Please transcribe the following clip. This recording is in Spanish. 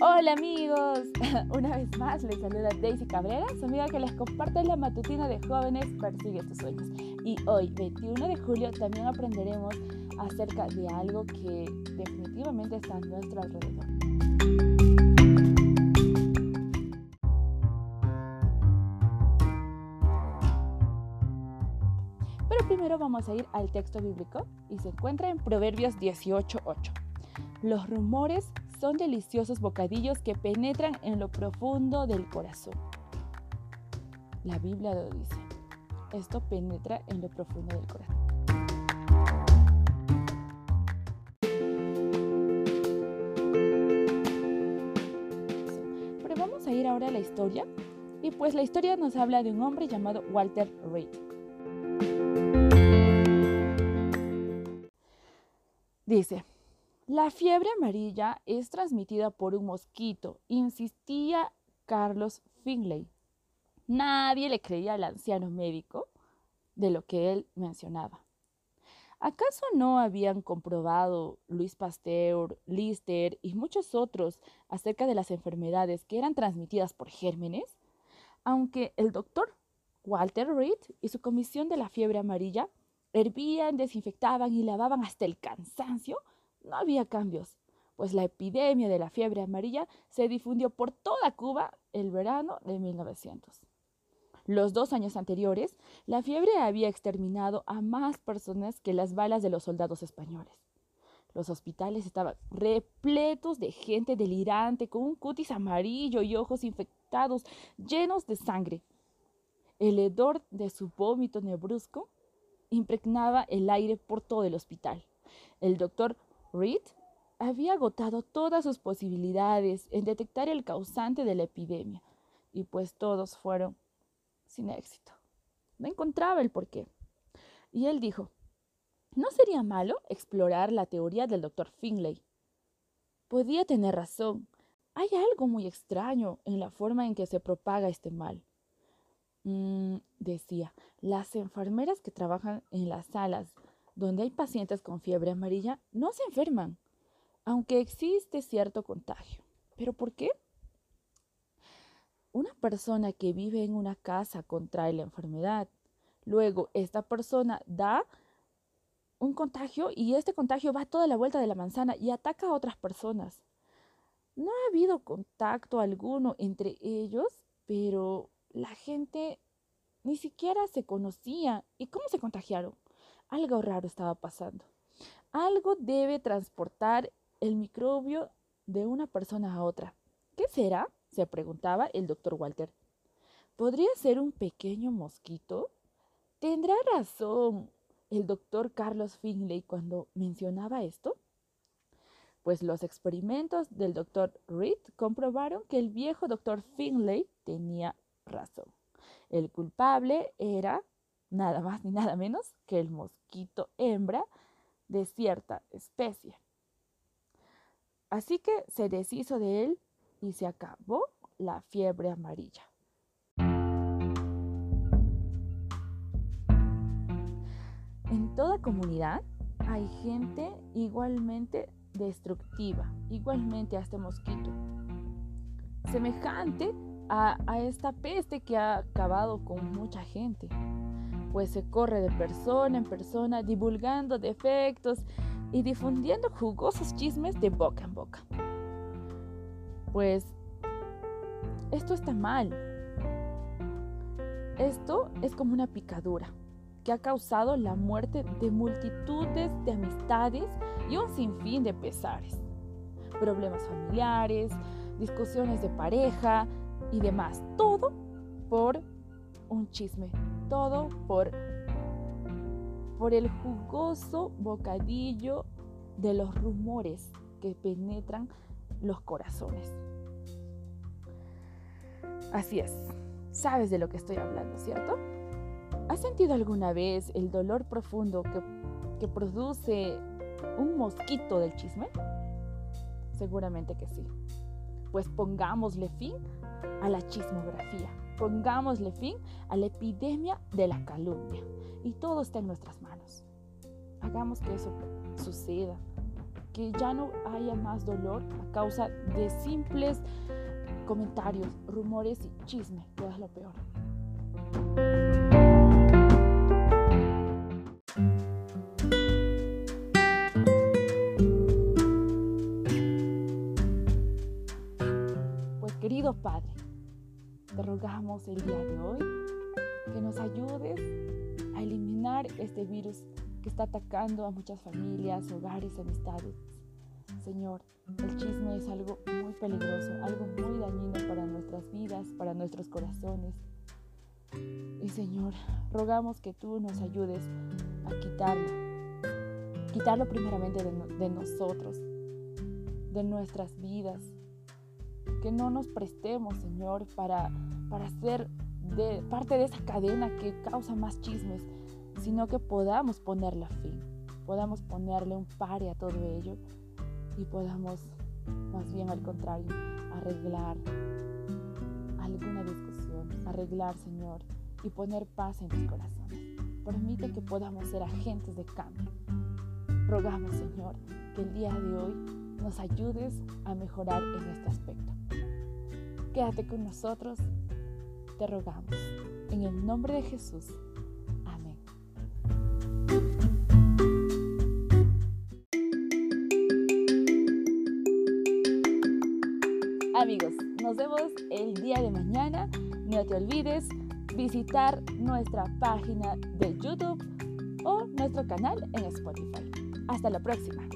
Hola amigos, una vez más les saluda Daisy Cabrera, su amiga que les comparte la matutina de jóvenes Persigue tus sueños. Y hoy, 21 de julio, también aprenderemos acerca de algo que definitivamente está a nuestro alrededor. Pero primero vamos a ir al texto bíblico y se encuentra en Proverbios 18.8. Los rumores son deliciosos bocadillos que penetran en lo profundo del corazón. La Biblia lo dice. Esto penetra en lo profundo del corazón. Pero vamos a ir ahora a la historia. Y pues la historia nos habla de un hombre llamado Walter Reed. Dice, la fiebre amarilla es transmitida por un mosquito, insistía Carlos Finlay. Nadie le creía al anciano médico de lo que él mencionaba. ¿Acaso no habían comprobado Luis Pasteur, Lister y muchos otros acerca de las enfermedades que eran transmitidas por gérmenes? Aunque el doctor Walter Reed y su comisión de la fiebre amarilla hervían, desinfectaban y lavaban hasta el cansancio, no había cambios, pues la epidemia de la fiebre amarilla se difundió por toda Cuba el verano de 1900. Los dos años anteriores, la fiebre había exterminado a más personas que las balas de los soldados españoles. Los hospitales estaban repletos de gente delirante con un cutis amarillo y ojos infectados llenos de sangre. El hedor de su vómito nebrusco impregnaba el aire por todo el hospital. El doctor Reed había agotado todas sus posibilidades en detectar el causante de la epidemia, y pues todos fueron sin éxito. No encontraba el porqué. Y él dijo, ¿no sería malo explorar la teoría del doctor Finlay? Podía tener razón. Hay algo muy extraño en la forma en que se propaga este mal. Mm, decía, las enfermeras que trabajan en las salas donde hay pacientes con fiebre amarilla no se enferman, aunque existe cierto contagio. ¿Pero por qué? Una persona que vive en una casa contrae la enfermedad. Luego, esta persona da un contagio y este contagio va toda la vuelta de la manzana y ataca a otras personas. No ha habido contacto alguno entre ellos, pero la gente ni siquiera se conocía. ¿Y cómo se contagiaron? Algo raro estaba pasando. Algo debe transportar el microbio de una persona a otra. ¿Qué será? se preguntaba el doctor Walter. ¿Podría ser un pequeño mosquito? ¿Tendrá razón el doctor Carlos Finlay cuando mencionaba esto? Pues los experimentos del doctor Reed comprobaron que el viejo doctor Finlay tenía razón. El culpable era nada más ni nada menos que el mosquito hembra de cierta especie. Así que se deshizo de él y se acabó la fiebre amarilla. En toda comunidad hay gente igualmente destructiva, igualmente a este mosquito, semejante a, esta peste que ha acabado con mucha gente pues se corre de persona en persona divulgando defectos y difundiendo jugosos chismes de boca en boca. Pues esto está mal. Esto es como una picadura que ha causado la muerte de multitudes de amistades y un sinfín de pesares, problemas familiares, discusiones de pareja y demás. Todo por un chisme todo por, por el jugoso bocadillo de los rumores que penetran los corazones. Así es, sabes de lo que estoy hablando, ¿cierto? ¿Has sentido alguna vez el dolor profundo que, que produce un mosquito del chisme? Seguramente que sí. Pues pongámosle fin a la chismografía. Pongámosle fin a la epidemia de la calumnia. Y todo está en nuestras manos. Hagamos que eso suceda. que ya no haya más dolor a causa de simples comentarios, rumores y chisme, que es lo peor. Pues querido Padre, te rogamos el día de hoy que nos ayudes a eliminar este virus que está atacando a muchas familias, hogares, amistades. Señor, el chisme es algo muy peligroso, algo muy dañino para nuestras vidas, para nuestros corazones. Y Señor, rogamos que tú nos ayudes a quitarlo, quitarlo primeramente de, de nosotros, de nuestras vidas, que no nos prestemos, Señor, para, para ser de, parte de esa cadena que causa más chismes, sino que podamos ponerle fin, podamos ponerle un pare a todo ello y podamos, más bien al contrario, arreglar alguna discusión, arreglar, Señor, y poner paz en los corazones. Permite que podamos ser agentes de cambio. Rogamos, Señor, que el día de hoy nos ayudes a mejorar en este aspecto. Quédate con nosotros, te rogamos. En el nombre de Jesús. Amén. Amigos, nos vemos el día de mañana. No te olvides visitar nuestra página de YouTube o nuestro canal en Spotify. Hasta la próxima.